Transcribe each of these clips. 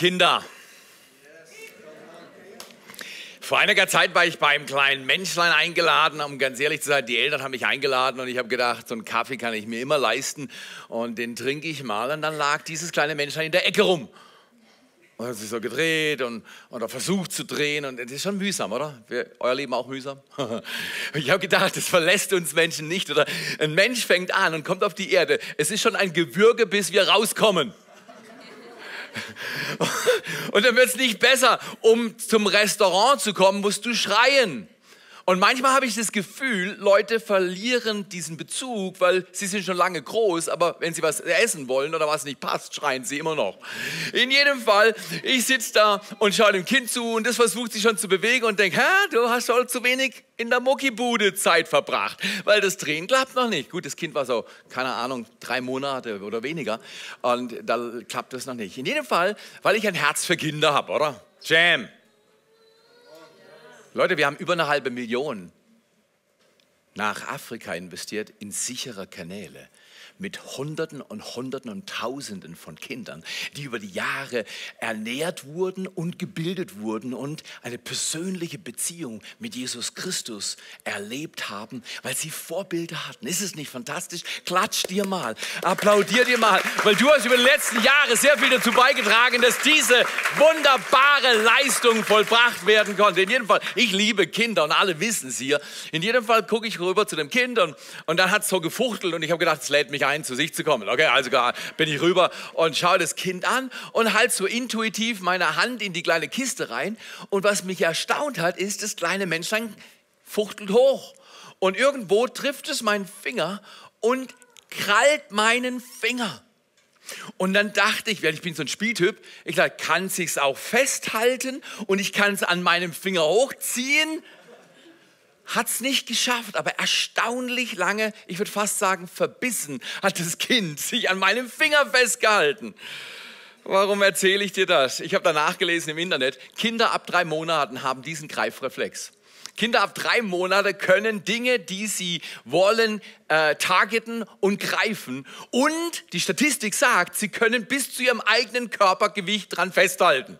Kinder? Vor einiger Zeit war ich beim kleinen Menschlein eingeladen, um ganz ehrlich zu sein, die Eltern haben mich eingeladen und ich habe gedacht, so einen Kaffee kann ich mir immer leisten und den trinke ich mal und dann lag dieses kleine Menschlein in der Ecke rum. Und hat sich so gedreht und, oder versucht zu drehen und das ist schon mühsam, oder? Euer Leben auch mühsam? ich habe gedacht, das verlässt uns Menschen nicht oder ein Mensch fängt an und kommt auf die Erde. Es ist schon ein Gewürge, bis wir rauskommen. Und dann wird es nicht besser. Um zum Restaurant zu kommen, musst du schreien. Und manchmal habe ich das Gefühl, Leute verlieren diesen Bezug, weil sie sind schon lange groß, aber wenn sie was essen wollen oder was nicht passt, schreien sie immer noch. In jedem Fall, ich sitze da und schaue dem Kind zu und das versucht sich schon zu bewegen und denke, du hast schon zu wenig in der Muckibude Zeit verbracht, weil das Drehen klappt noch nicht. Gut, das Kind war so, keine Ahnung, drei Monate oder weniger und da klappt das noch nicht. In jedem Fall, weil ich ein Herz für Kinder habe, oder? Jam. Leute, wir haben über eine halbe Million nach Afrika investiert in sichere Kanäle mit Hunderten und Hunderten und Tausenden von Kindern, die über die Jahre ernährt wurden und gebildet wurden und eine persönliche Beziehung mit Jesus Christus erlebt haben, weil sie Vorbilder hatten. Ist es nicht fantastisch? Klatsch dir mal, applaudier dir mal, weil du hast über die letzten Jahre sehr viel dazu beigetragen, dass diese wunderbare Leistung vollbracht werden konnte. In jedem Fall, ich liebe Kinder und alle wissen es hier. In jedem Fall gucke ich rüber zu dem Kind und, und dann hat es so gefuchtelt und ich habe gedacht, es lädt mich ein ein, zu sich zu kommen. Okay, also bin ich rüber und schaue das Kind an und halte so intuitiv meine Hand in die kleine Kiste rein. Und was mich erstaunt hat, ist, das kleine Menschlein fuchtelt hoch. Und irgendwo trifft es meinen Finger und krallt meinen Finger. Und dann dachte ich, weil ich bin so ein Spieltyp, ich dachte, kann sich's auch festhalten und ich kann es an meinem Finger hochziehen hat es nicht geschafft, aber erstaunlich lange, ich würde fast sagen verbissen, hat das Kind sich an meinem Finger festgehalten. Warum erzähle ich dir das? Ich habe da nachgelesen im Internet, Kinder ab drei Monaten haben diesen Greifreflex. Kinder ab drei Monaten können Dinge, die sie wollen, äh, targeten und greifen. Und die Statistik sagt, sie können bis zu ihrem eigenen Körpergewicht dran festhalten.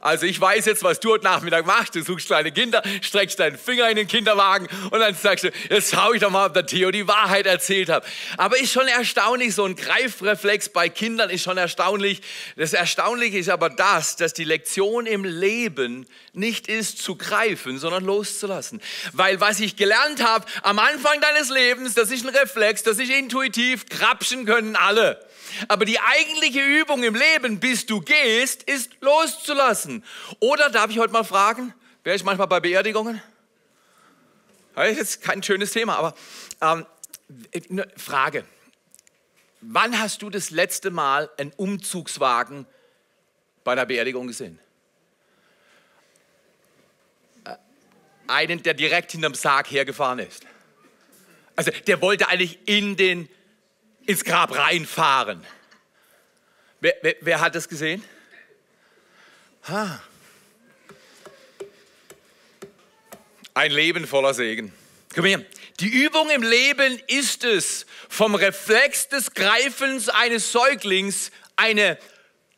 Also ich weiß jetzt, was du heute Nachmittag machst. Du suchst kleine Kinder, streckst deinen Finger in den Kinderwagen und dann sagst du, jetzt schau ich doch mal, ob der Theo die Wahrheit erzählt hat. Aber ist schon erstaunlich, so ein Greifreflex bei Kindern ist schon erstaunlich. Das Erstaunliche ist aber das, dass die Lektion im Leben nicht ist zu greifen, sondern loszulassen. Weil was ich gelernt habe am Anfang deines Lebens, das ist ein Reflex, das ist intuitiv, krapschen können alle. Aber die eigentliche Übung im Leben, bis du gehst, ist loszulassen. Oder darf ich heute mal fragen, wäre ich manchmal bei Beerdigungen? Das ist kein schönes Thema, aber ähm, eine Frage. Wann hast du das letzte Mal einen Umzugswagen bei einer Beerdigung gesehen? Äh, einen, der direkt hinterm Sarg hergefahren ist. Also der wollte eigentlich in den ins Grab reinfahren. Wer, wer, wer hat das gesehen? Ha. Ein Leben voller Segen. Komm her. Die Übung im Leben ist es, vom Reflex des Greifens eines Säuglings eine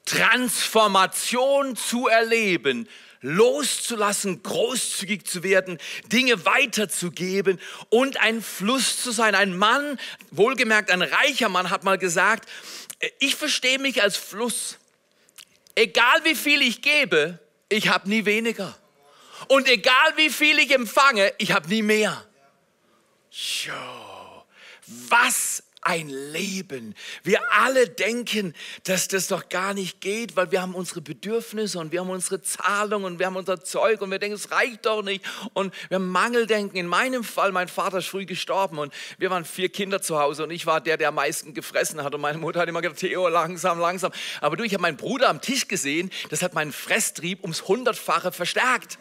Transformation zu erleben, loszulassen, großzügig zu werden, Dinge weiterzugeben und ein Fluss zu sein. Ein Mann, wohlgemerkt ein reicher Mann, hat mal gesagt, ich verstehe mich als Fluss. Egal wie viel ich gebe, ich habe nie weniger. Und egal wie viel ich empfange, ich habe nie mehr. Jo, was ein Leben. Wir alle denken, dass das doch gar nicht geht, weil wir haben unsere Bedürfnisse und wir haben unsere Zahlungen und wir haben unser Zeug und wir denken, es reicht doch nicht und wir haben Mangeldenken. In meinem Fall, mein Vater ist früh gestorben und wir waren vier Kinder zu Hause und ich war der, der am meisten gefressen hat und meine Mutter hat immer gesagt, Theo, langsam, langsam. Aber du, ich habe meinen Bruder am Tisch gesehen, das hat meinen Fresstrieb ums hundertfache verstärkt,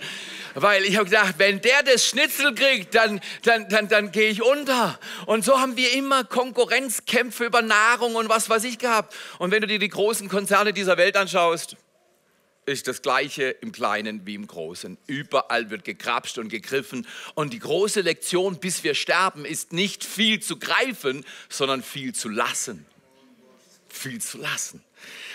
weil ich habe gedacht, wenn der das Schnitzel kriegt, dann, dann, dann, dann gehe ich unter. Und so haben wir immer Konkurrenz Konkurrenzkämpfe über Nahrung und was weiß ich gehabt. Und wenn du dir die großen Konzerne dieser Welt anschaust, ist das Gleiche im Kleinen wie im Großen. Überall wird gekrapscht und gegriffen. Und die große Lektion, bis wir sterben, ist nicht viel zu greifen, sondern viel zu lassen. viel zu lassen.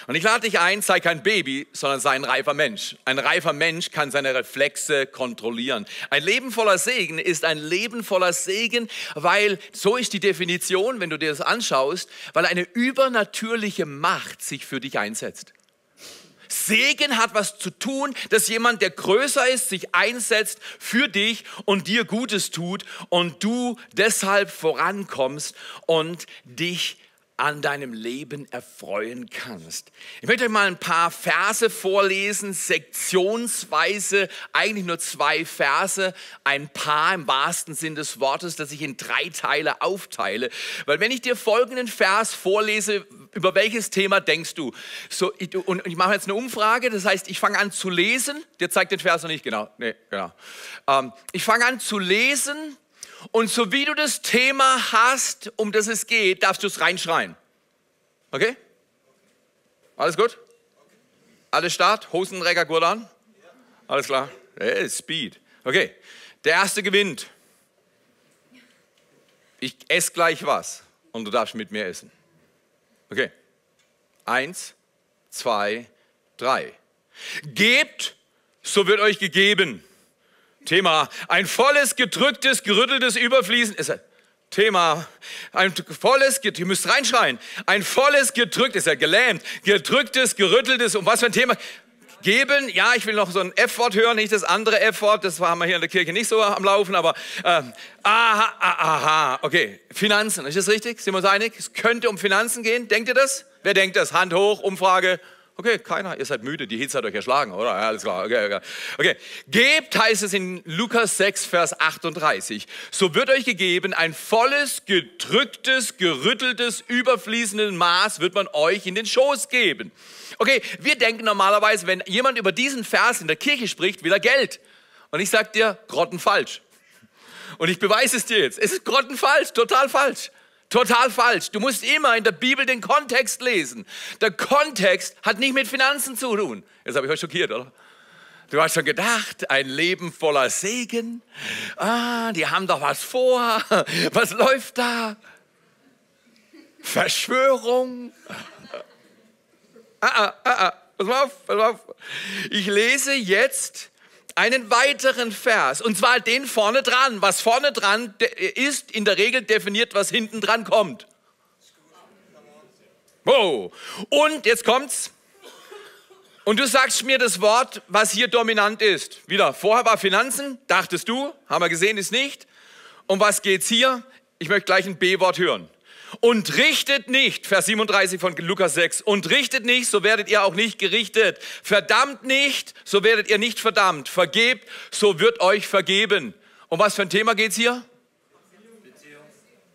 Und ich lade dich ein, sei kein Baby, sondern sei ein reifer Mensch. Ein reifer Mensch kann seine Reflexe kontrollieren. Ein Leben voller Segen ist ein Leben voller Segen, weil so ist die Definition, wenn du dir das anschaust, weil eine übernatürliche Macht sich für dich einsetzt. Segen hat was zu tun, dass jemand, der größer ist, sich einsetzt für dich und dir Gutes tut und du deshalb vorankommst und dich an deinem Leben erfreuen kannst. Ich möchte euch mal ein paar Verse vorlesen, sektionsweise, eigentlich nur zwei Verse, ein paar im wahrsten Sinn des Wortes, das ich in drei Teile aufteile. Weil wenn ich dir folgenden Vers vorlese, über welches Thema denkst du? So, und ich mache jetzt eine Umfrage, das heißt, ich fange an zu lesen, der zeigt den Vers noch nicht genau, nee, genau. Ähm, ich fange an zu lesen und so wie du das Thema hast, um das es geht, darfst du es reinschreien. Okay? Alles gut? Alles Start? Hosenträger, Gurt an? Alles klar? Hey, Speed. Okay. Der erste gewinnt. Ich esse gleich was und du darfst mit mir essen. Okay. Eins, zwei, drei. Gebt, so wird euch gegeben. Thema. Ein volles, gedrücktes, gerütteltes Überfließen ist Thema. Ein volles, ihr müsst reinschreien. Ein volles, gedrücktes, ist ja gelähmt, gedrücktes, gerütteltes, um was für ein Thema? Geben, ja, ich will noch so ein F-Wort hören, nicht das andere F-Wort, das haben wir hier in der Kirche nicht so am Laufen, aber äh, aha, aha, okay, Finanzen, ist das richtig? Sind wir uns einig? Es könnte um Finanzen gehen, denkt ihr das? Wer denkt das? Hand hoch, Umfrage, Okay, keiner, ihr seid müde, die Hitze hat euch erschlagen, oder? Ja, alles klar, okay, okay. okay. Gebt, heißt es in Lukas 6, Vers 38. So wird euch gegeben, ein volles, gedrücktes, gerütteltes, überfließendes Maß wird man euch in den Schoß geben. Okay, wir denken normalerweise, wenn jemand über diesen Vers in der Kirche spricht, will er Geld. Und ich sag dir, grottenfalsch. Und ich beweise es dir jetzt. Es ist grottenfalsch, total falsch. Total falsch. Du musst immer in der Bibel den Kontext lesen. Der Kontext hat nicht mit Finanzen zu tun. Jetzt habe ich euch schockiert, oder? Du hast schon gedacht, ein Leben voller Segen. Ah, die haben doch was vor. Was läuft da? Verschwörung. Ah, ah, ah, ah. Pass mal auf, pass mal auf. Ich lese jetzt einen weiteren Vers, und zwar den vorne dran. Was vorne dran ist, in der Regel definiert, was hinten dran kommt. Oh. Und jetzt kommt's. Und du sagst mir das Wort, was hier dominant ist. Wieder, vorher war Finanzen, dachtest du, haben wir gesehen, ist nicht. Um was geht's hier? Ich möchte gleich ein B-Wort hören. Und richtet nicht, Vers 37 von Lukas 6, und richtet nicht, so werdet ihr auch nicht gerichtet. Verdammt nicht, so werdet ihr nicht verdammt. Vergebt, so wird euch vergeben. Um was für ein Thema geht es hier? Beziehung.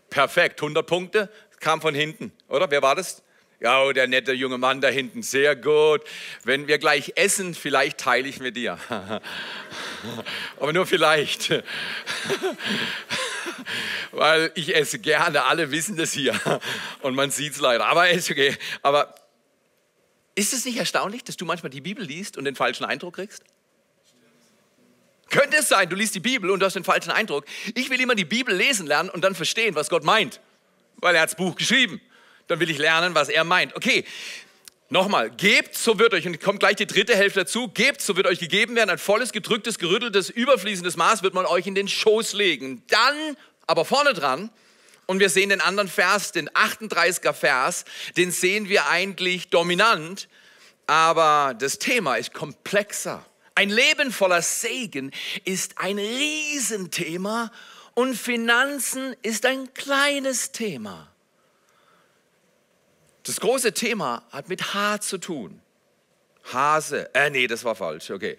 Perfekt, 100 Punkte, kam von hinten, oder? Wer war das? Ja, oh, der nette junge Mann da hinten, sehr gut. Wenn wir gleich essen, vielleicht teile ich mit dir. Aber nur vielleicht. Weil ich esse gerne, alle wissen das hier. Und man sieht es leider. Aber ist okay. Aber ist es nicht erstaunlich, dass du manchmal die Bibel liest und den falschen Eindruck kriegst? Könnte es sein, du liest die Bibel und du hast den falschen Eindruck. Ich will immer die Bibel lesen lernen und dann verstehen, was Gott meint. Weil er hat das Buch geschrieben dann will ich lernen, was er meint. Okay, Nochmal, gebt, so wird euch, und kommt gleich die dritte Hälfte dazu, gebt, so wird euch gegeben werden, ein volles, gedrücktes, gerütteltes, überfließendes Maß wird man euch in den Schoß legen. Dann, aber vorne dran, und wir sehen den anderen Vers, den 38er Vers, den sehen wir eigentlich dominant, aber das Thema ist komplexer. Ein Leben voller Segen ist ein Riesenthema und Finanzen ist ein kleines Thema. Das große Thema hat mit H zu tun. Hase. Äh, nee, das war falsch. Okay.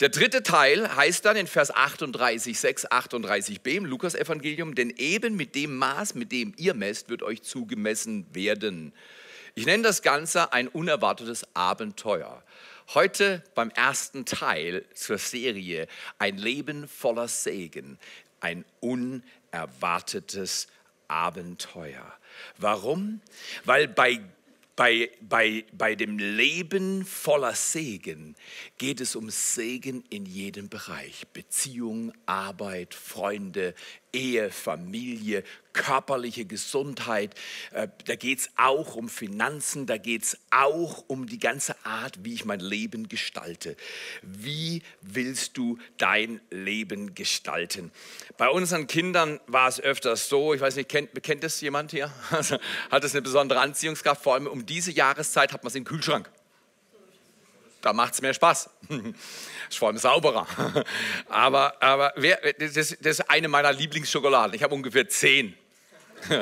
Der dritte Teil heißt dann in Vers 38, 6, 38b im Lukas-Evangelium, denn eben mit dem Maß, mit dem ihr messt, wird euch zugemessen werden. Ich nenne das Ganze ein unerwartetes Abenteuer. Heute beim ersten Teil zur Serie Ein Leben voller Segen, ein unerwartetes Abenteuer. Warum? Weil bei, bei, bei, bei dem Leben voller Segen geht es um Segen in jedem Bereich. Beziehung, Arbeit, Freunde, Ehe, Familie, körperliche Gesundheit, äh, da geht es auch um Finanzen, da geht es auch um die ganze Art, wie ich mein Leben gestalte. Wie willst du dein Leben gestalten? Bei unseren Kindern war es öfters so, ich weiß nicht, kennt, kennt das jemand hier? Hat es eine besondere Anziehungskraft, vor allem um diese Jahreszeit hat man es im Kühlschrank. Da macht es mehr Spaß. Ist vor allem sauberer. Aber, aber wer, das, das ist eine meiner Lieblingsschokoladen. Ich habe ungefähr zehn.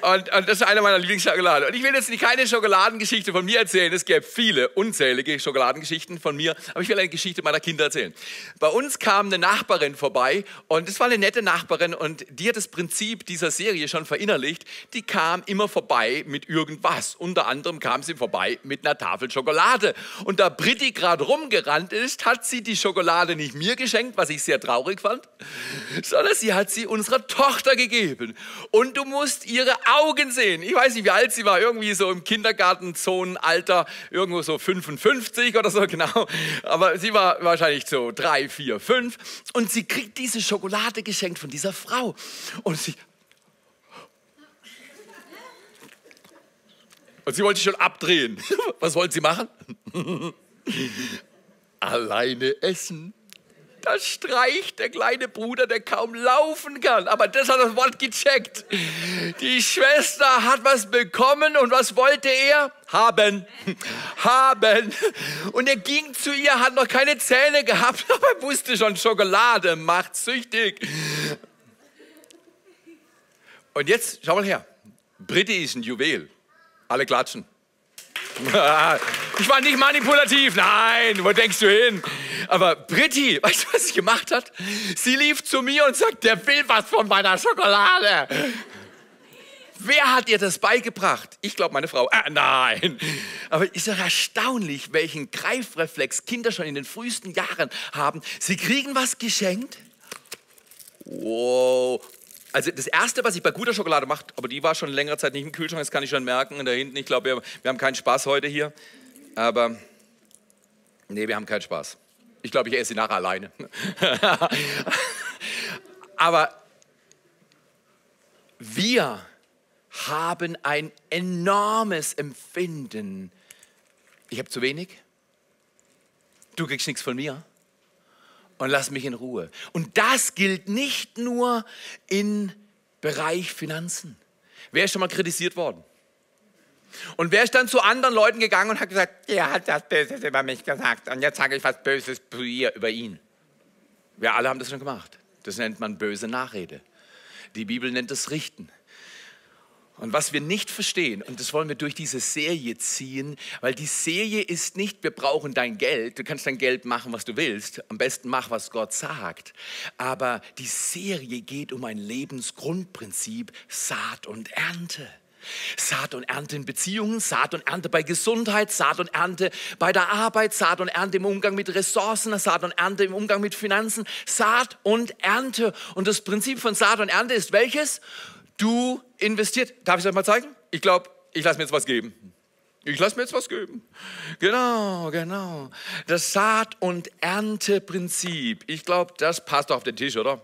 Und, und, das ist eine meiner Lieblingsschokoladen. Und ich will jetzt nicht keine Schokoladengeschichte von mir erzählen. Es gäbe viele, unzählige Schokoladengeschichten von mir. Aber ich will eine Geschichte meiner Kinder erzählen. Bei uns kam eine Nachbarin vorbei und es war eine nette Nachbarin und die hat das Prinzip dieser Serie schon verinnerlicht. Die kam immer vorbei mit irgendwas. Unter anderem kam sie vorbei mit einer Tafel Schokolade. Und da Britti gerade rumgerannt ist, hat sie die Schokolade nicht mir geschenkt, was ich sehr traurig fand, sondern sie hat sie unserer Tochter gegeben. Und du musst ihre Augen sehen. Ich weiß nicht, wie alt sie war, irgendwie so im Kindergartenzonenalter, irgendwo so 55 oder so genau. Aber sie war wahrscheinlich so drei, vier, fünf. Und sie kriegt diese Schokolade geschenkt von dieser Frau. Und sie. Und sie wollte schon abdrehen. Was wollte sie machen? Alleine essen. Da streicht der kleine Bruder, der kaum laufen kann. Aber das hat das Wort gecheckt. Die Schwester hat was bekommen und was wollte er? Haben. Haben. Und er ging zu ihr, hat noch keine Zähne gehabt, aber er wusste schon, Schokolade macht süchtig. Und jetzt, schau mal her. Britti ist ein Juwel. Alle klatschen. Ich war nicht manipulativ, nein, wo denkst du hin? Aber Britti, weißt du, was sie gemacht hat? Sie lief zu mir und sagt, der will was von meiner Schokolade. Wer hat ihr das beigebracht? Ich glaube, meine Frau. Äh, nein. Aber ist doch erstaunlich, welchen Greifreflex Kinder schon in den frühesten Jahren haben. Sie kriegen was geschenkt. Wow. Also das Erste, was ich bei guter Schokolade mache, aber die war schon längere Zeit nicht im Kühlschrank, das kann ich schon merken. Da hinten, ich glaube, wir, wir haben keinen Spaß heute hier. Aber nee, wir haben keinen Spaß. Ich glaube, ich esse sie nachher alleine. Aber wir haben ein enormes Empfinden. Ich habe zu wenig. Du kriegst nichts von mir. Und lass mich in Ruhe. Und das gilt nicht nur im Bereich Finanzen. Wer ist schon mal kritisiert worden? Und wer ist dann zu anderen Leuten gegangen und hat gesagt, er hat das Böses über mich gesagt und jetzt sage ich was Böses über ihn. Wir alle haben das schon gemacht. Das nennt man böse Nachrede. Die Bibel nennt es Richten. Und was wir nicht verstehen, und das wollen wir durch diese Serie ziehen, weil die Serie ist nicht, wir brauchen dein Geld, du kannst dein Geld machen, was du willst, am besten mach, was Gott sagt. Aber die Serie geht um ein Lebensgrundprinzip, Saat und Ernte. Saat und Ernte in Beziehungen, Saat und Ernte bei Gesundheit, Saat und Ernte bei der Arbeit, Saat und Ernte im Umgang mit Ressourcen, Saat und Ernte im Umgang mit Finanzen, Saat und Ernte. Und das Prinzip von Saat und Ernte ist welches? Du investiert. Darf ich es euch mal zeigen? Ich glaube, ich lasse mir jetzt was geben. Ich lasse mir jetzt was geben. Genau, genau. Das Saat- und Ernteprinzip. Ich glaube, das passt auf den Tisch, oder?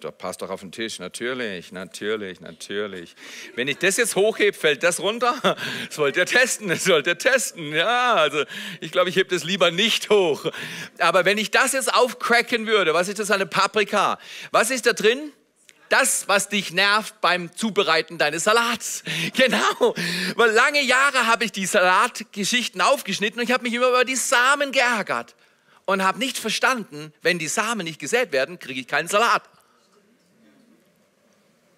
Das passt doch auf den Tisch, natürlich, natürlich, natürlich. Wenn ich das jetzt hochhebe, fällt das runter? Das wollt ihr testen, das wollt ihr testen. Ja, also ich glaube, ich hebe das lieber nicht hoch. Aber wenn ich das jetzt aufcracken würde, was ist das eine Paprika? Was ist da drin? Das, was dich nervt beim Zubereiten deines Salats. Genau, weil lange Jahre habe ich die Salatgeschichten aufgeschnitten und ich habe mich immer über die Samen geärgert und habe nicht verstanden, wenn die Samen nicht gesät werden, kriege ich keinen Salat.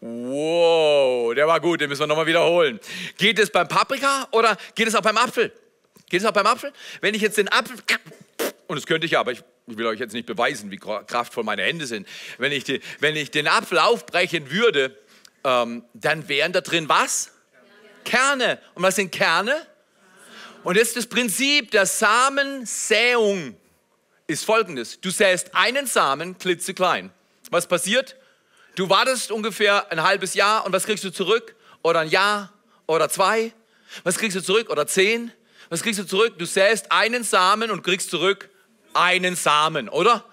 Wow, der war gut, den müssen wir nochmal wiederholen. Geht es beim Paprika oder geht es auch beim Apfel? Geht es auch beim Apfel? Wenn ich jetzt den Apfel, und das könnte ich ja, aber ich, will euch jetzt nicht beweisen, wie kraftvoll meine Hände sind. Wenn ich, die, wenn ich den Apfel aufbrechen würde, ähm, dann wären da drin was? Kerne. Kerne. Und was sind Kerne? Und jetzt das Prinzip der Samensäung ist folgendes. Du säst einen Samen klitzeklein. Was passiert? Du wartest ungefähr ein halbes Jahr und was kriegst du zurück? Oder ein Jahr oder zwei? Was kriegst du zurück? Oder zehn? Was kriegst du zurück? Du säst einen Samen und kriegst zurück einen Samen, oder?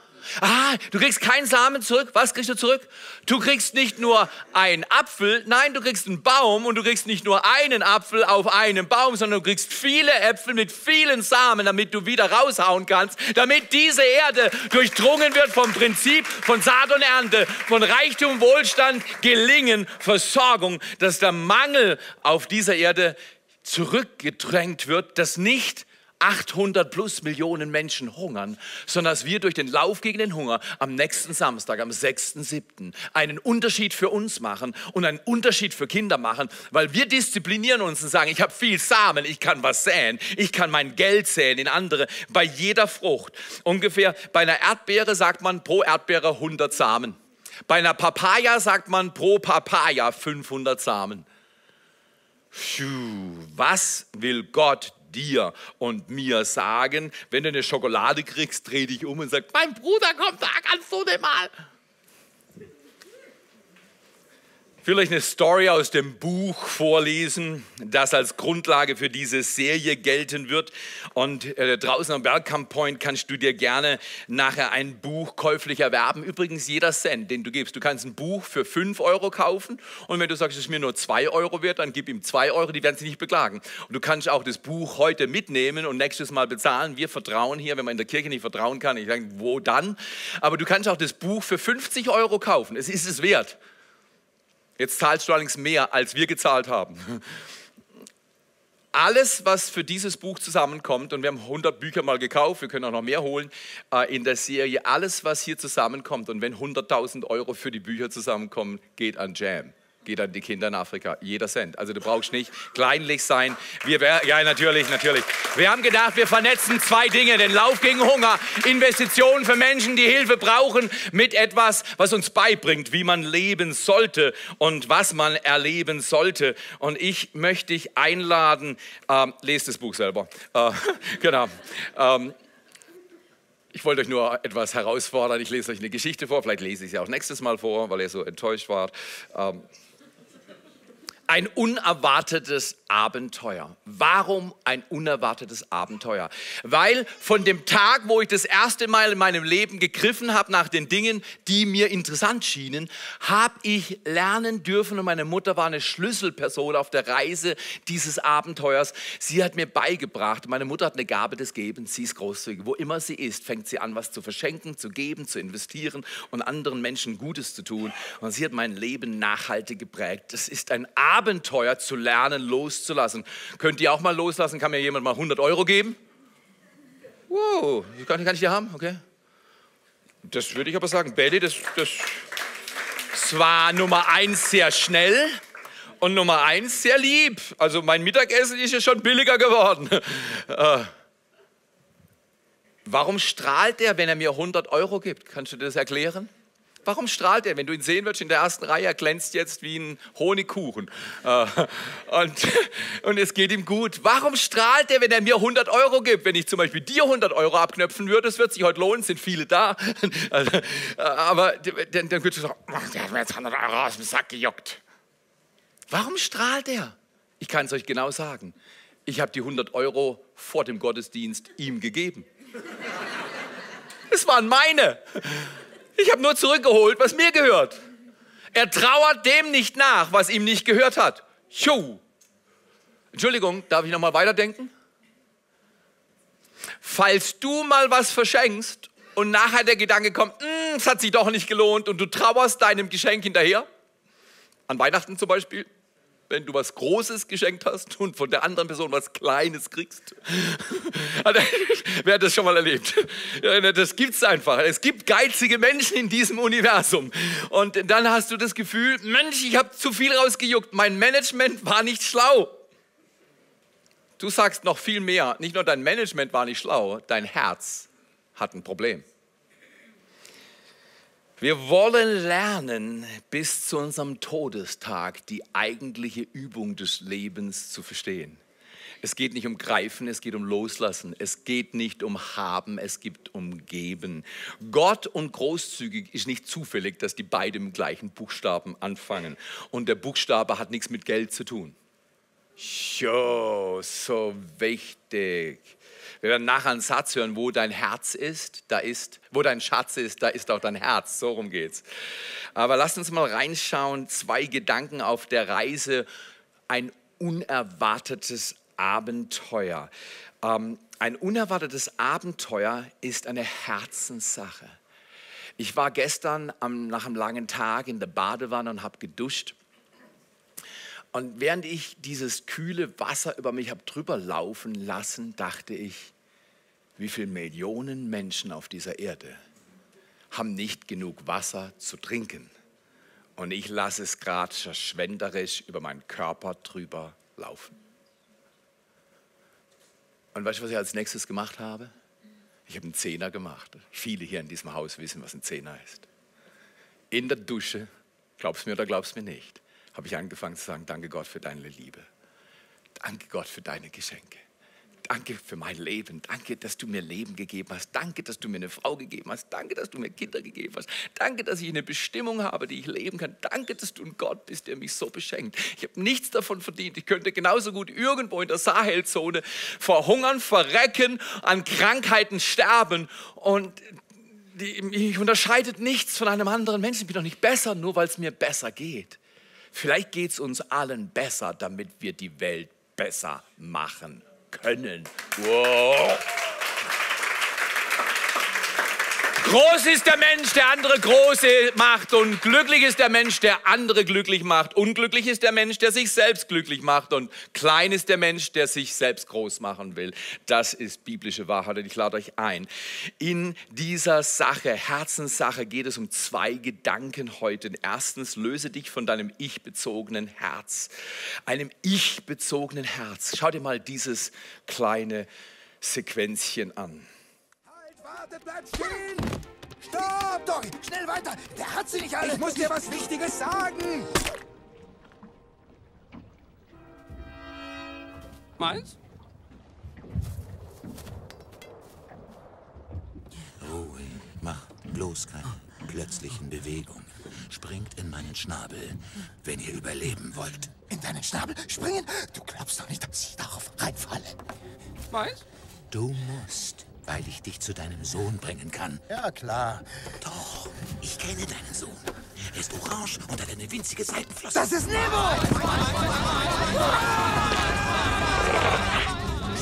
Ah, du kriegst keinen Samen zurück. Was kriegst du zurück? Du kriegst nicht nur einen Apfel, nein, du kriegst einen Baum und du kriegst nicht nur einen Apfel auf einem Baum, sondern du kriegst viele Äpfel mit vielen Samen, damit du wieder raushauen kannst, damit diese Erde durchdrungen wird vom Prinzip von Saat und Ernte, von Reichtum, Wohlstand, Gelingen, Versorgung, dass der Mangel auf dieser Erde zurückgedrängt wird, dass nicht 800 plus Millionen Menschen hungern, sondern dass wir durch den Lauf gegen den Hunger am nächsten Samstag, am 6.7. einen Unterschied für uns machen und einen Unterschied für Kinder machen, weil wir disziplinieren uns und sagen, ich habe viel Samen, ich kann was säen, ich kann mein Geld säen in andere, bei jeder Frucht. Ungefähr bei einer Erdbeere sagt man pro Erdbeere 100 Samen. Bei einer Papaya sagt man pro Papaya 500 Samen. Puh, was will Gott dir und mir sagen, wenn du eine Schokolade kriegst, dreh dich um und sag, mein Bruder kommt da, kannst du den mal? Vielleicht eine Story aus dem Buch vorlesen, das als Grundlage für diese Serie gelten wird. Und äh, draußen am Welcome Point kannst du dir gerne nachher ein Buch käuflich erwerben. Übrigens jeder Cent, den du gibst. Du kannst ein Buch für 5 Euro kaufen und wenn du sagst, es ist mir nur 2 Euro wert, dann gib ihm 2 Euro, die werden sich nicht beklagen. Und du kannst auch das Buch heute mitnehmen und nächstes Mal bezahlen. Wir vertrauen hier, wenn man in der Kirche nicht vertrauen kann, ich sage, wo dann? Aber du kannst auch das Buch für 50 Euro kaufen. Es ist es wert. Jetzt zahlst du allerdings mehr, als wir gezahlt haben. Alles, was für dieses Buch zusammenkommt, und wir haben 100 Bücher mal gekauft, wir können auch noch mehr holen äh, in der Serie, alles, was hier zusammenkommt, und wenn 100.000 Euro für die Bücher zusammenkommen, geht an Jam geht an die Kinder in Afrika. Jeder Cent. Also du brauchst nicht kleinlich sein. Wir, ja, natürlich, natürlich. Wir haben gedacht, wir vernetzen zwei Dinge. Den Lauf gegen Hunger, Investitionen für Menschen, die Hilfe brauchen, mit etwas, was uns beibringt, wie man leben sollte und was man erleben sollte. Und ich möchte dich einladen, ähm, lest das Buch selber. Äh, genau. Ähm, ich wollte euch nur etwas herausfordern. Ich lese euch eine Geschichte vor. Vielleicht lese ich sie auch nächstes Mal vor, weil ihr so enttäuscht wart. Ähm, ein unerwartetes Abenteuer. Warum ein unerwartetes Abenteuer? Weil von dem Tag, wo ich das erste Mal in meinem Leben gegriffen habe nach den Dingen, die mir interessant schienen, habe ich lernen dürfen und meine Mutter war eine Schlüsselperson auf der Reise dieses Abenteuers. Sie hat mir beigebracht, meine Mutter hat eine Gabe des Gebens, sie ist großzügig. Wo immer sie ist, fängt sie an, was zu verschenken, zu geben, zu investieren und anderen Menschen Gutes zu tun. Und sie hat mein Leben nachhaltig geprägt. Es ist ein Abenteuer zu lernen, loszulassen. Könnt ihr auch mal loslassen? Kann mir jemand mal 100 Euro geben? Wow, kann, kann ich die haben? Okay. Das würde ich aber sagen, Betty, das, das, das war Nummer eins sehr schnell und Nummer eins sehr lieb. Also mein Mittagessen ist ja schon billiger geworden. Äh, warum strahlt er, wenn er mir 100 Euro gibt? Kannst du das erklären? Warum strahlt er? Wenn du ihn sehen würdest in der ersten Reihe, er glänzt jetzt wie ein Honigkuchen. Äh, und, und es geht ihm gut. Warum strahlt er, wenn er mir 100 Euro gibt? Wenn ich zum Beispiel dir 100 Euro abknöpfen würde, das wird sich heute lohnen, sind viele da. Also, äh, aber dann, dann würdest du sagen, der hat mir jetzt 100 Euro aus dem Sack gejuckt. Warum strahlt er? Ich kann es euch genau sagen. Ich habe die 100 Euro vor dem Gottesdienst ihm gegeben. Es waren meine. Ich habe nur zurückgeholt, was mir gehört. Er trauert dem nicht nach, was ihm nicht gehört hat. Tschu. Entschuldigung, darf ich noch mal weiterdenken? Falls du mal was verschenkst und nachher der Gedanke kommt, hm, es hat sich doch nicht gelohnt und du trauerst deinem Geschenk hinterher, an Weihnachten zum Beispiel, wenn du was Großes geschenkt hast und von der anderen Person was Kleines kriegst. Wer hat das schon mal erlebt? Das gibt es einfach. Es gibt geizige Menschen in diesem Universum. Und dann hast du das Gefühl, Mensch, ich habe zu viel rausgejuckt. Mein Management war nicht schlau. Du sagst noch viel mehr. Nicht nur dein Management war nicht schlau, dein Herz hat ein Problem. Wir wollen lernen, bis zu unserem Todestag die eigentliche Übung des Lebens zu verstehen. Es geht nicht um Greifen, es geht um Loslassen. Es geht nicht um Haben, es geht um Geben. Gott und großzügig ist nicht zufällig, dass die beiden im gleichen Buchstaben anfangen. Und der Buchstabe hat nichts mit Geld zu tun. Jo, so wichtig. Wir werden nachher einen Satz hören, wo dein Herz ist, da ist, wo dein Schatz ist, da ist auch dein Herz. So rum geht's. Aber lasst uns mal reinschauen. Zwei Gedanken auf der Reise. Ein unerwartetes Abenteuer. Ähm, ein unerwartetes Abenteuer ist eine Herzenssache. Ich war gestern am, nach einem langen Tag in der Badewanne und habe geduscht. Und während ich dieses kühle Wasser über mich habe drüber laufen lassen, dachte ich, wie viele Millionen Menschen auf dieser Erde haben nicht genug Wasser zu trinken. Und ich lasse es gerade verschwenderisch über meinen Körper drüber laufen. Und weißt du, was ich als nächstes gemacht habe? Ich habe einen Zehner gemacht. Viele hier in diesem Haus wissen, was ein Zehner ist. In der Dusche, glaubst du mir oder glaubst du mir nicht, habe ich angefangen zu sagen, danke Gott für deine Liebe. Danke Gott für deine Geschenke. Danke für mein Leben. Danke, dass du mir Leben gegeben hast. Danke, dass du mir eine Frau gegeben hast. Danke, dass du mir Kinder gegeben hast. Danke, dass ich eine Bestimmung habe, die ich leben kann. Danke, dass du ein Gott bist, der mich so beschenkt. Ich habe nichts davon verdient. Ich könnte genauso gut irgendwo in der Sahelzone verhungern, verrecken, an Krankheiten sterben. Und die, mich unterscheidet nichts von einem anderen Menschen. Ich bin doch nicht besser, nur weil es mir besser geht. Vielleicht geht es uns allen besser, damit wir die Welt besser machen können. Wow. Groß ist der Mensch, der andere große macht und glücklich ist der Mensch, der andere glücklich macht. Unglücklich ist der Mensch, der sich selbst glücklich macht und klein ist der Mensch, der sich selbst groß machen will. Das ist biblische Wahrheit und ich lade euch ein. In dieser Sache, Herzenssache, geht es um zwei Gedanken heute. Erstens, löse dich von deinem ich-bezogenen Herz. Einem ich-bezogenen Herz. Schau dir mal dieses kleine Sequenzchen an. Wartet, bleibt stehen! Stopp, Dory! Schnell weiter! Der hat sie nicht alle! Ich muss dir was Wichtiges sagen! Meins? Ruhe, mach bloß keine plötzlichen Bewegungen. Springt in meinen Schnabel, wenn ihr überleben wollt. In deinen Schnabel springen? Du glaubst doch nicht, dass ich darauf reinfalle. Meins? Du musst weil ich dich zu deinem Sohn bringen kann. Ja, klar. Doch, ich kenne deinen Sohn. Er ist orange und hat eine winzige Seitenflosse. Das ist Nemo!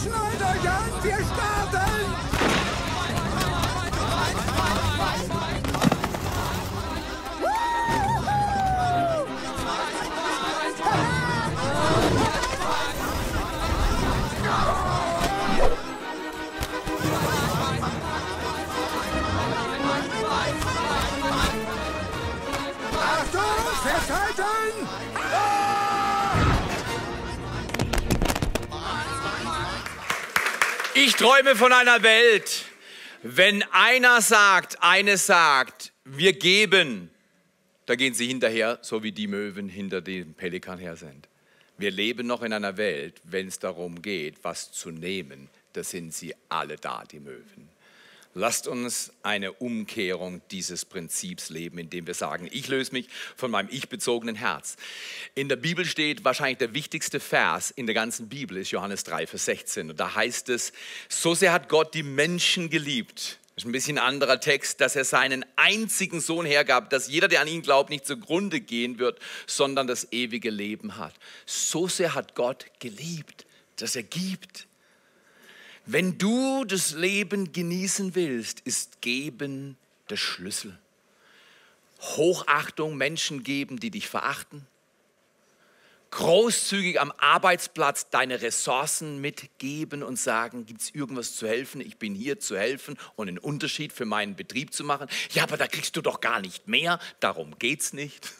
Schnallt euch an, wir starten! Träume von einer Welt, wenn einer sagt, eine sagt, wir geben, da gehen sie hinterher, so wie die Möwen hinter dem Pelikan her sind. Wir leben noch in einer Welt, wenn es darum geht, was zu nehmen, da sind sie alle da, die Möwen. Lasst uns eine Umkehrung dieses Prinzips leben, indem wir sagen, ich löse mich von meinem ich-bezogenen Herz. In der Bibel steht wahrscheinlich der wichtigste Vers in der ganzen Bibel, ist Johannes 3, Vers 16. Und da heißt es, so sehr hat Gott die Menschen geliebt. Das ist ein bisschen ein anderer Text, dass er seinen einzigen Sohn hergab, dass jeder, der an ihn glaubt, nicht zugrunde gehen wird, sondern das ewige Leben hat. So sehr hat Gott geliebt, dass er gibt. Wenn du das Leben genießen willst, ist Geben der Schlüssel. Hochachtung Menschen geben, die dich verachten. Großzügig am Arbeitsplatz deine Ressourcen mitgeben und sagen, gibt es irgendwas zu helfen? Ich bin hier zu helfen und einen Unterschied für meinen Betrieb zu machen. Ja, aber da kriegst du doch gar nicht mehr. Darum geht's nicht.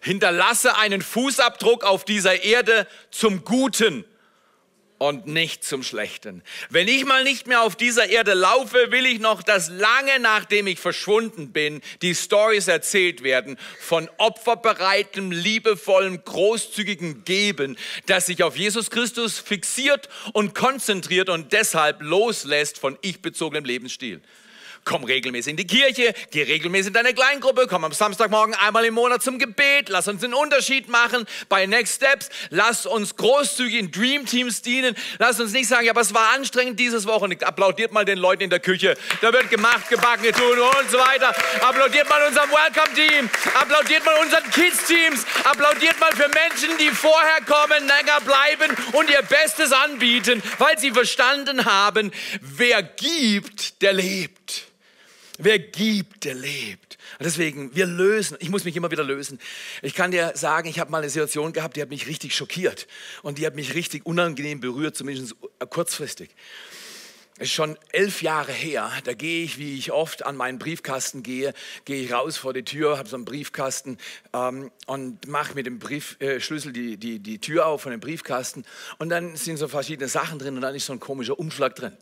Hinterlasse einen Fußabdruck auf dieser Erde zum Guten und nicht zum Schlechten. Wenn ich mal nicht mehr auf dieser Erde laufe, will ich noch, dass lange nachdem ich verschwunden bin, die Stories erzählt werden von opferbereitem, liebevollem, großzügigen Geben, das sich auf Jesus Christus fixiert und konzentriert und deshalb loslässt von ich-bezogenem Lebensstil. Komm regelmäßig in die Kirche, geh regelmäßig in deine Kleingruppe, komm am Samstagmorgen einmal im Monat zum Gebet, lass uns den Unterschied machen bei Next Steps, lass uns großzügig in Dream Teams dienen, lass uns nicht sagen, ja, aber es war anstrengend dieses Wochenende. Applaudiert mal den Leuten in der Küche. Da wird gemacht, gebacken, getun und so weiter. Applaudiert mal unserem Welcome Team, applaudiert mal unseren Kids Teams, applaudiert mal für Menschen, die vorher kommen, länger bleiben und ihr Bestes anbieten, weil sie verstanden haben, wer gibt, der lebt. Wer gibt, der lebt. Deswegen, wir lösen. Ich muss mich immer wieder lösen. Ich kann dir sagen, ich habe mal eine Situation gehabt, die hat mich richtig schockiert. Und die hat mich richtig unangenehm berührt, zumindest kurzfristig. Es ist schon elf Jahre her, da gehe ich, wie ich oft an meinen Briefkasten gehe, gehe ich raus vor die Tür, habe so einen Briefkasten ähm, und mache mit dem Briefschlüssel äh, die, die, die Tür auf von dem Briefkasten und dann sind so verschiedene Sachen drin und dann ist so ein komischer Umschlag drin.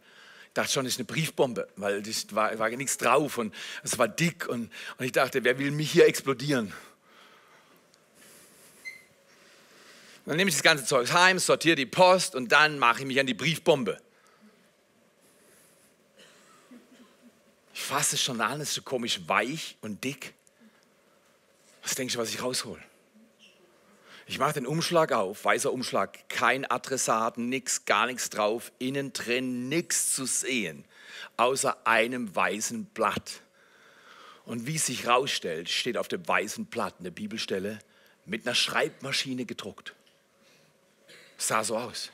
Dachte schon, das ist eine Briefbombe, weil das war, war nichts drauf und es war dick und, und ich dachte, wer will mich hier explodieren? Dann nehme ich das ganze Zeug heim, sortiere die Post und dann mache ich mich an die Briefbombe. Ich fasse es schon an, es ist so komisch weich und dick. Was denkst du, was ich raushol? Ich mache den Umschlag auf, weißer Umschlag, kein Adressat, nichts, gar nichts drauf, innen drin nichts zu sehen, außer einem weißen Blatt. Und wie es sich rausstellt, steht auf dem weißen Blatt eine Bibelstelle mit einer Schreibmaschine gedruckt. sah so aus.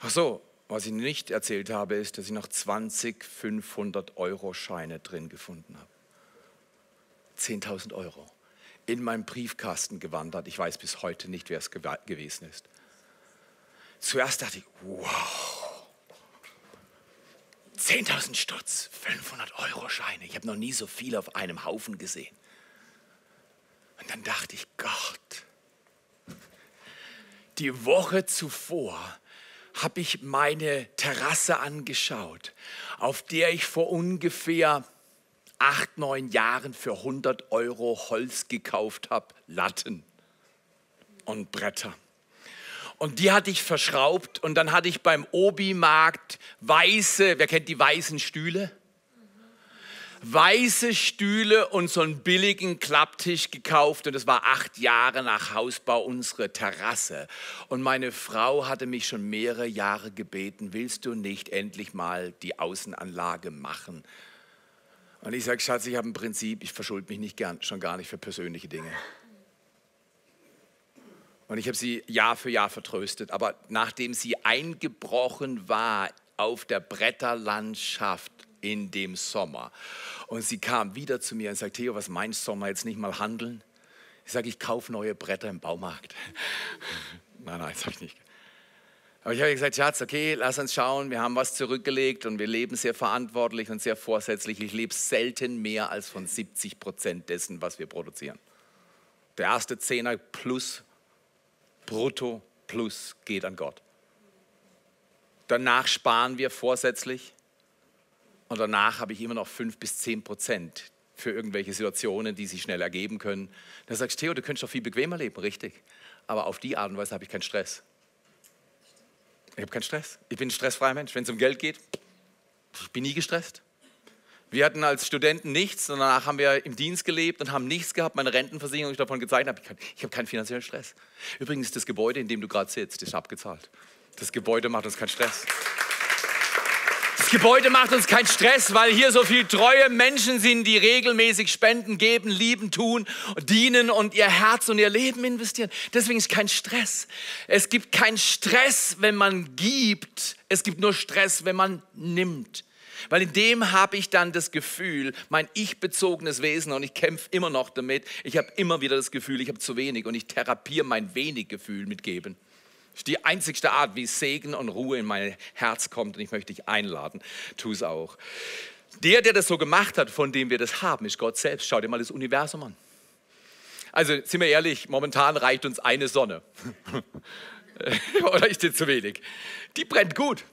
Ach so, was ich nicht erzählt habe, ist, dass ich noch 20 500-Euro-Scheine drin gefunden habe. 10.000 Euro. In meinem Briefkasten gewandert. Ich weiß bis heute nicht, wer es gewesen ist. Zuerst dachte ich, wow, 10.000 Stutz, 500-Euro-Scheine. Ich habe noch nie so viel auf einem Haufen gesehen. Und dann dachte ich, Gott, die Woche zuvor habe ich meine Terrasse angeschaut, auf der ich vor ungefähr acht, neun Jahren für 100 Euro Holz gekauft habe, Latten und Bretter. Und die hatte ich verschraubt und dann hatte ich beim Obi-Markt weiße, wer kennt die weißen Stühle? weiße Stühle und so einen billigen Klapptisch gekauft und das war acht Jahre nach Hausbau unsere Terrasse. Und meine Frau hatte mich schon mehrere Jahre gebeten, willst du nicht endlich mal die Außenanlage machen? Und ich sage, Schatz, ich habe ein Prinzip, ich verschulde mich nicht gern, schon gar nicht für persönliche Dinge. Und ich habe sie Jahr für Jahr vertröstet. Aber nachdem sie eingebrochen war auf der Bretterlandschaft in dem Sommer. Und sie kam wieder zu mir und sagte, Theo, was meinst du, soll man jetzt nicht mal handeln? Ich sage, ich kaufe neue Bretter im Baumarkt. nein, nein, das habe ich nicht. Aber ich habe gesagt, Schatz, okay, lass uns schauen, wir haben was zurückgelegt und wir leben sehr verantwortlich und sehr vorsätzlich. Ich lebe selten mehr als von 70 Prozent dessen, was wir produzieren. Der erste Zehner plus, brutto plus geht an Gott. Danach sparen wir vorsätzlich und danach habe ich immer noch fünf bis zehn Prozent für irgendwelche Situationen, die sich schnell ergeben können. Dann sagst du, Theo, du könntest doch viel bequemer leben, richtig. Aber auf die Art und Weise habe ich keinen Stress. Ich habe keinen Stress. Ich bin ein stressfreier Mensch. Wenn es um Geld geht, ich bin nie gestresst. Wir hatten als Studenten nichts und danach haben wir im Dienst gelebt und haben nichts gehabt. Meine Rentenversicherung, ich davon gezeigt habe, ich habe keinen finanziellen Stress. Übrigens, das Gebäude, in dem du gerade sitzt, ist abgezahlt. Das Gebäude macht uns keinen Stress. Gebäude macht uns keinen Stress, weil hier so viele treue Menschen sind, die regelmäßig Spenden geben, lieben, tun, dienen und ihr Herz und ihr Leben investieren. Deswegen ist kein Stress. Es gibt keinen Stress, wenn man gibt. Es gibt nur Stress, wenn man nimmt. Weil in dem habe ich dann das Gefühl, mein ich-bezogenes Wesen, und ich kämpfe immer noch damit, ich habe immer wieder das Gefühl, ich habe zu wenig und ich therapiere mein wenig Gefühl mit Geben ist die einzigste Art, wie Segen und Ruhe in mein Herz kommt und ich möchte dich einladen. Tu es auch. Der, der das so gemacht hat, von dem wir das haben, ist Gott selbst. Schau dir mal das Universum an. Also, sind wir ehrlich, momentan reicht uns eine Sonne. Oder ist dir zu wenig? Die brennt gut.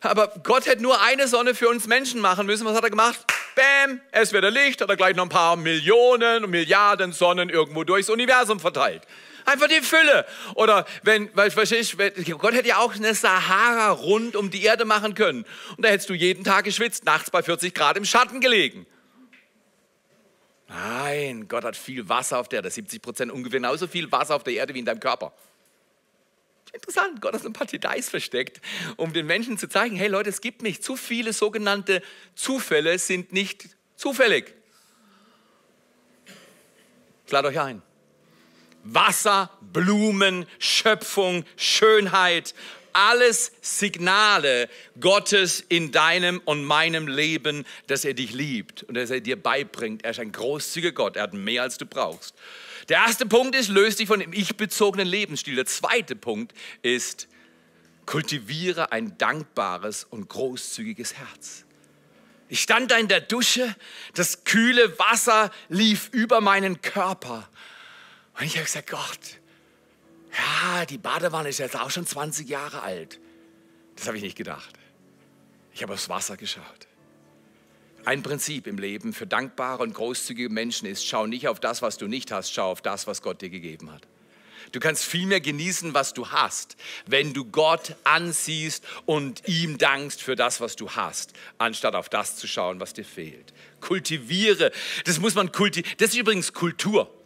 Aber Gott hätte nur eine Sonne für uns Menschen machen müssen. Was hat er gemacht? Bäm, es wird Licht, hat er gleich noch ein paar Millionen und Milliarden Sonnen irgendwo durchs Universum verteilt. Einfach die Fülle. Oder wenn, weißt du, Gott hätte ja auch eine Sahara rund um die Erde machen können. Und da hättest du jeden Tag geschwitzt, nachts bei 40 Grad im Schatten gelegen. Nein, Gott hat viel Wasser auf der Erde, 70 Prozent ungefähr genauso viel Wasser auf der Erde wie in deinem Körper. Interessant, Gott hat ein paar Details versteckt, um den Menschen zu zeigen, hey Leute, es gibt nicht zu viele sogenannte Zufälle, sind nicht zufällig. Ich lade euch ein. Wasser, Blumen, Schöpfung, Schönheit, alles Signale Gottes in deinem und meinem Leben, dass er dich liebt und dass er dir beibringt. Er ist ein großzügiger Gott, er hat mehr als du brauchst. Der erste Punkt ist, löse dich von dem ich-bezogenen Lebensstil. Der zweite Punkt ist, kultiviere ein dankbares und großzügiges Herz. Ich stand da in der Dusche, das kühle Wasser lief über meinen Körper. Und ich habe gesagt, Gott, ja, die Badewanne ist jetzt auch schon 20 Jahre alt. Das habe ich nicht gedacht. Ich habe aufs Wasser geschaut. Ein Prinzip im Leben für dankbare und großzügige Menschen ist, schau nicht auf das, was du nicht hast, schau auf das, was Gott dir gegeben hat. Du kannst viel mehr genießen, was du hast, wenn du Gott ansiehst und ihm dankst für das, was du hast, anstatt auf das zu schauen, was dir fehlt. Kultiviere, das muss man kultivieren. Das ist übrigens Kultur.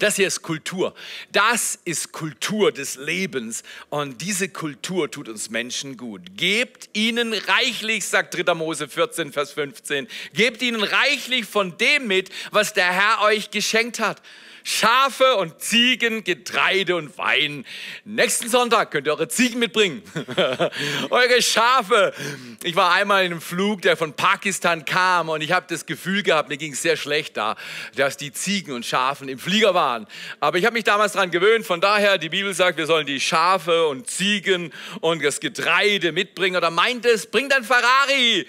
Das hier ist Kultur. Das ist Kultur des Lebens. Und diese Kultur tut uns Menschen gut. Gebt ihnen reichlich, sagt 3. Mose 14, Vers 15, gebt ihnen reichlich von dem mit, was der Herr euch geschenkt hat. Schafe und Ziegen, Getreide und Wein. Nächsten Sonntag könnt ihr eure Ziegen mitbringen. eure Schafe. Ich war einmal in einem Flug, der von Pakistan kam und ich habe das Gefühl gehabt, mir ging es sehr schlecht da, dass die Ziegen und Schafen im Flieger waren. Aber ich habe mich damals daran gewöhnt. Von daher, die Bibel sagt, wir sollen die Schafe und Ziegen und das Getreide mitbringen. Oder meint es, bring dein Ferrari.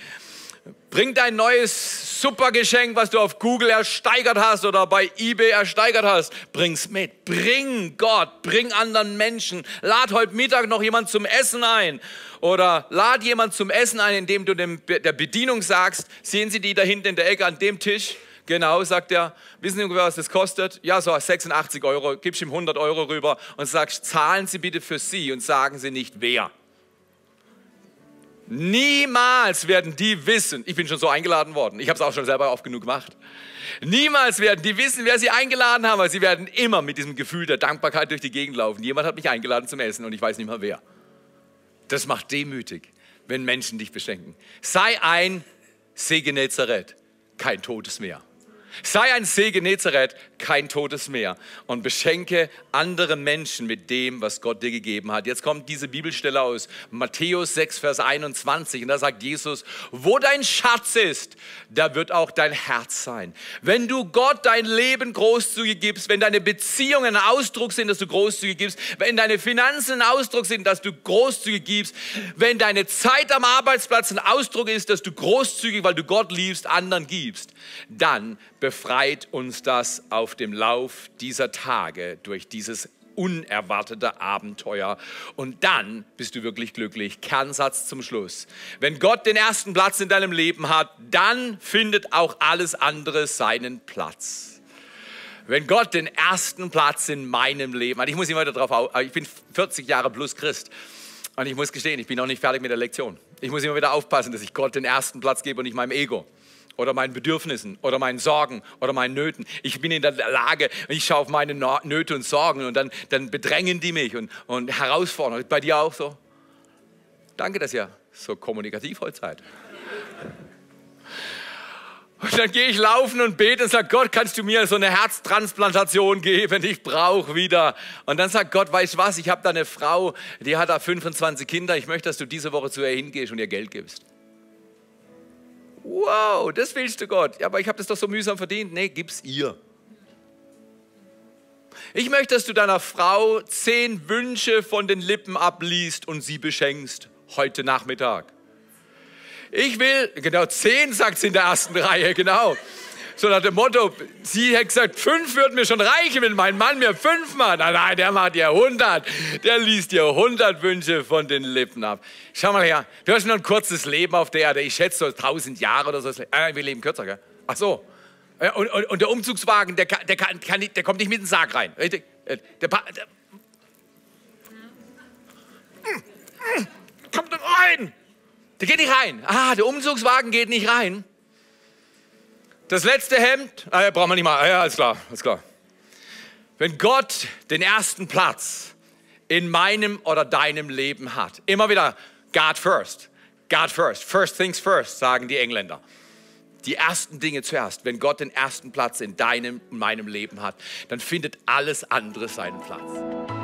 Bring dein neues Supergeschenk, was du auf Google ersteigert hast oder bei eBay ersteigert hast. Bring's mit. Bring Gott, bring anderen Menschen. Lad heute Mittag noch jemand zum Essen ein. Oder lad jemand zum Essen ein, indem du dem, der Bedienung sagst, sehen Sie die da hinten in der Ecke an dem Tisch? Genau, sagt er. Wissen Sie ungefähr, was das kostet? Ja, so 86 Euro. Gibst ihm 100 Euro rüber und sagst, zahlen Sie bitte für Sie und sagen Sie nicht wer. Niemals werden die wissen, ich bin schon so eingeladen worden, ich habe es auch schon selber oft genug gemacht. Niemals werden die wissen, wer sie eingeladen haben, weil sie werden immer mit diesem Gefühl der Dankbarkeit durch die Gegend laufen. Jemand hat mich eingeladen zum Essen und ich weiß nicht mal wer. Das macht demütig, wenn Menschen dich beschenken. Sei ein Genezareth, kein totes Meer. Sei ein See Genezareth, kein totes Meer und beschenke andere Menschen mit dem, was Gott dir gegeben hat. Jetzt kommt diese Bibelstelle aus Matthäus 6, Vers 21 und da sagt Jesus, wo dein Schatz ist, da wird auch dein Herz sein. Wenn du Gott dein Leben großzügig gibst, wenn deine Beziehungen Ausdruck sind, dass du großzügig gibst, wenn deine Finanzen Ausdruck sind, dass du großzügig gibst, wenn deine Zeit am Arbeitsplatz ein Ausdruck ist, dass du großzügig, weil du Gott liebst, anderen gibst, dann befreit uns das auf dem Lauf dieser Tage durch dieses unerwartete Abenteuer. Und dann bist du wirklich glücklich. Kernsatz zum Schluss. Wenn Gott den ersten Platz in deinem Leben hat, dann findet auch alles andere seinen Platz. Wenn Gott den ersten Platz in meinem Leben hat, ich muss immer drauf, ich bin 40 Jahre plus Christ. Und ich muss gestehen, ich bin noch nicht fertig mit der Lektion. Ich muss immer wieder aufpassen, dass ich Gott den ersten Platz gebe und nicht meinem Ego oder meinen Bedürfnissen oder meinen Sorgen oder meinen Nöten. Ich bin in der Lage, ich schaue auf meine Nöte und Sorgen und dann, dann bedrängen die mich und, und herausfordern. Bei dir auch so? Danke, dass ihr so kommunikativ heute seid. Und dann gehe ich laufen und bete und sage, Gott, kannst du mir so eine Herztransplantation geben? Ich brauche wieder. Und dann sagt Gott, weißt du was, ich habe da eine Frau, die hat da 25 Kinder. Ich möchte, dass du diese Woche zu ihr hingehst und ihr Geld gibst. Wow, das willst du Gott. Ja, aber ich habe das doch so mühsam verdient. Nee, gib's ihr. Ich möchte, dass du deiner Frau zehn Wünsche von den Lippen abliest und sie beschenkst heute Nachmittag. Ich will, genau, zehn sagt sie in der ersten Reihe, genau. So nach dem Motto, sie hat gesagt, fünf würden mir schon reichen, wenn mein Mann mir fünf macht. Nein, nein, der macht dir hundert. Der liest dir hundert Wünsche von den Lippen ab. Schau mal her, du hast nur ein kurzes Leben auf der Erde. Ich schätze so tausend Jahre oder so. Äh, wir leben kürzer, gell? Ach so. Und, und, und der Umzugswagen, der, kann, der, kann, der kommt nicht mit den Sarg rein, richtig? Äh, der, pa der Mm, mm, kommt rein. Der geht nicht rein. Ah, der Umzugswagen geht nicht rein. Das letzte Hemd, ah, ja, brauchen wir nicht mal. Ah, ja, alles klar, alles klar. Wenn Gott den ersten Platz in meinem oder deinem Leben hat, immer wieder God first, God first, first things first, sagen die Engländer. Die ersten Dinge zuerst. Wenn Gott den ersten Platz in deinem und meinem Leben hat, dann findet alles andere seinen Platz.